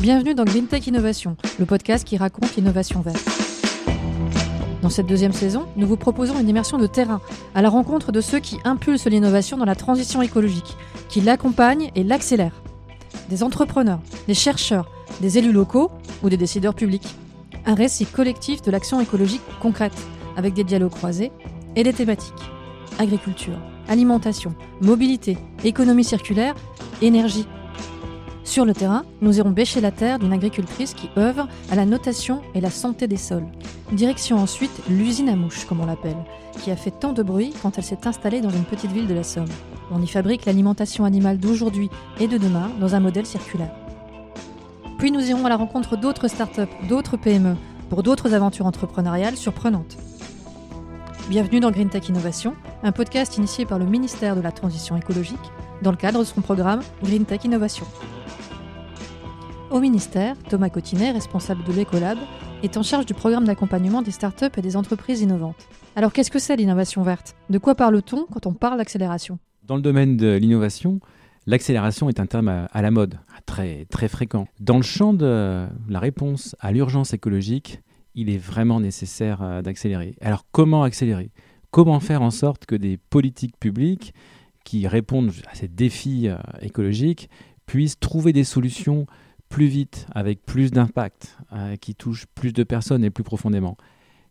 Bienvenue dans Green Tech Innovation, le podcast qui raconte l'innovation verte. Dans cette deuxième saison, nous vous proposons une immersion de terrain à la rencontre de ceux qui impulsent l'innovation dans la transition écologique, qui l'accompagnent et l'accélèrent. Des entrepreneurs, des chercheurs, des élus locaux ou des décideurs publics. Un récit collectif de l'action écologique concrète, avec des dialogues croisés et des thématiques. Agriculture, alimentation, mobilité, économie circulaire, énergie. Sur le terrain, nous irons bêcher la terre d'une agricultrice qui œuvre à la notation et la santé des sols. Direction ensuite l'usine à mouches, comme on l'appelle, qui a fait tant de bruit quand elle s'est installée dans une petite ville de la Somme. On y fabrique l'alimentation animale d'aujourd'hui et de demain dans un modèle circulaire. Puis nous irons à la rencontre d'autres startups, d'autres PME, pour d'autres aventures entrepreneuriales surprenantes. Bienvenue dans Green Tech Innovation, un podcast initié par le ministère de la Transition écologique dans le cadre de son programme Green Tech Innovation. Au ministère, Thomas Cotinet, responsable de l'Ecolab, est en charge du programme d'accompagnement des startups et des entreprises innovantes. Alors qu'est-ce que c'est l'innovation verte? De quoi parle-t-on quand on parle d'accélération? Dans le domaine de l'innovation, l'accélération est un terme à, la mode, très, fréquent. Dans le champ de la réponse à l'urgence écologique, il est vraiment nécessaire euh, d'accélérer. Alors comment accélérer? Comment faire en sorte que des politiques publiques qui répondent à ces défis euh, écologiques puissent trouver des solutions plus vite, avec plus d'impact, euh, qui touche plus de personnes et plus profondément.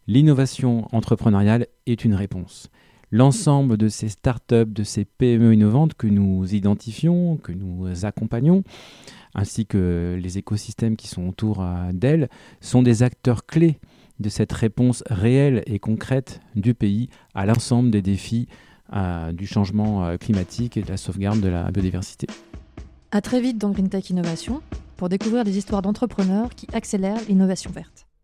L'innovation entrepreneuriale est une réponse. L'ensemble de ces startups, de ces PME innovantes que nous identifions, que nous accompagnons, ainsi que les écosystèmes qui sont autour euh, d'elles, sont des acteurs clés de cette réponse réelle et concrète du pays à l'ensemble des défis euh, du changement climatique et de la sauvegarde de la biodiversité. À très vite dans Green Tech Innovation pour découvrir des histoires d'entrepreneurs qui accélèrent l'innovation verte.